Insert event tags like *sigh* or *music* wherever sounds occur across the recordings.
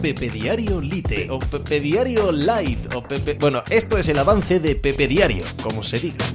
Pepe Diario Lite o Pepe Diario Light o Pepe... Bueno, esto es el avance de Pepe Diario, como se diga.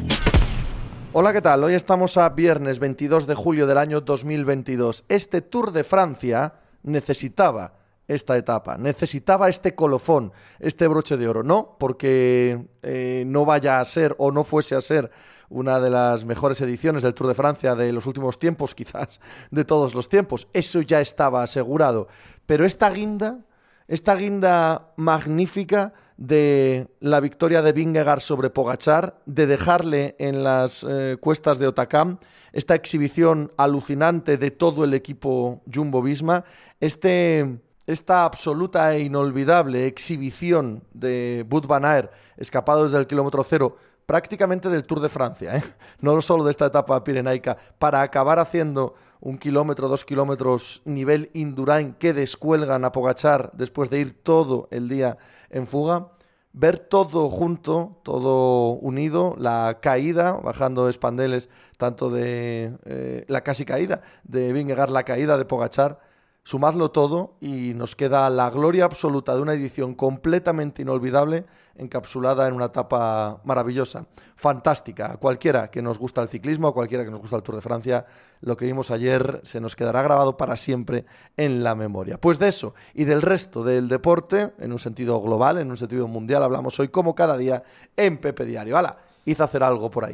Hola, ¿qué tal? Hoy estamos a viernes 22 de julio del año 2022. Este Tour de Francia necesitaba esta etapa, necesitaba este colofón, este broche de oro. No porque eh, no vaya a ser o no fuese a ser una de las mejores ediciones del Tour de Francia de los últimos tiempos, *laughs* quizás de todos los tiempos. Eso ya estaba asegurado. Pero esta guinda, esta guinda magnífica de la victoria de Vingegaard sobre Pogachar, de dejarle en las eh, cuestas de Otakam, esta exhibición alucinante de todo el equipo Jumbo Visma, este, esta absoluta e inolvidable exhibición de Bud Van Aert escapado desde el kilómetro cero prácticamente del Tour de Francia, ¿eh? no solo de esta etapa pirenaica, para acabar haciendo un kilómetro, dos kilómetros nivel Indurain que descuelgan a Pogachar después de ir todo el día en fuga. Ver todo junto, todo unido, la caída, bajando espandeles, tanto de eh, la casi caída de Vingegaard, la caída de Pogachar, Sumadlo todo y nos queda la gloria absoluta de una edición completamente inolvidable, encapsulada en una etapa maravillosa, fantástica. A cualquiera que nos gusta el ciclismo, a cualquiera que nos gusta el Tour de Francia, lo que vimos ayer se nos quedará grabado para siempre en la memoria. Pues de eso y del resto del deporte, en un sentido global, en un sentido mundial, hablamos hoy como cada día en Pepe Diario. ¡Hala! Hice hacer algo por ahí.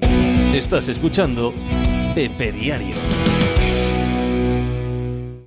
Estás escuchando Pepe Diario.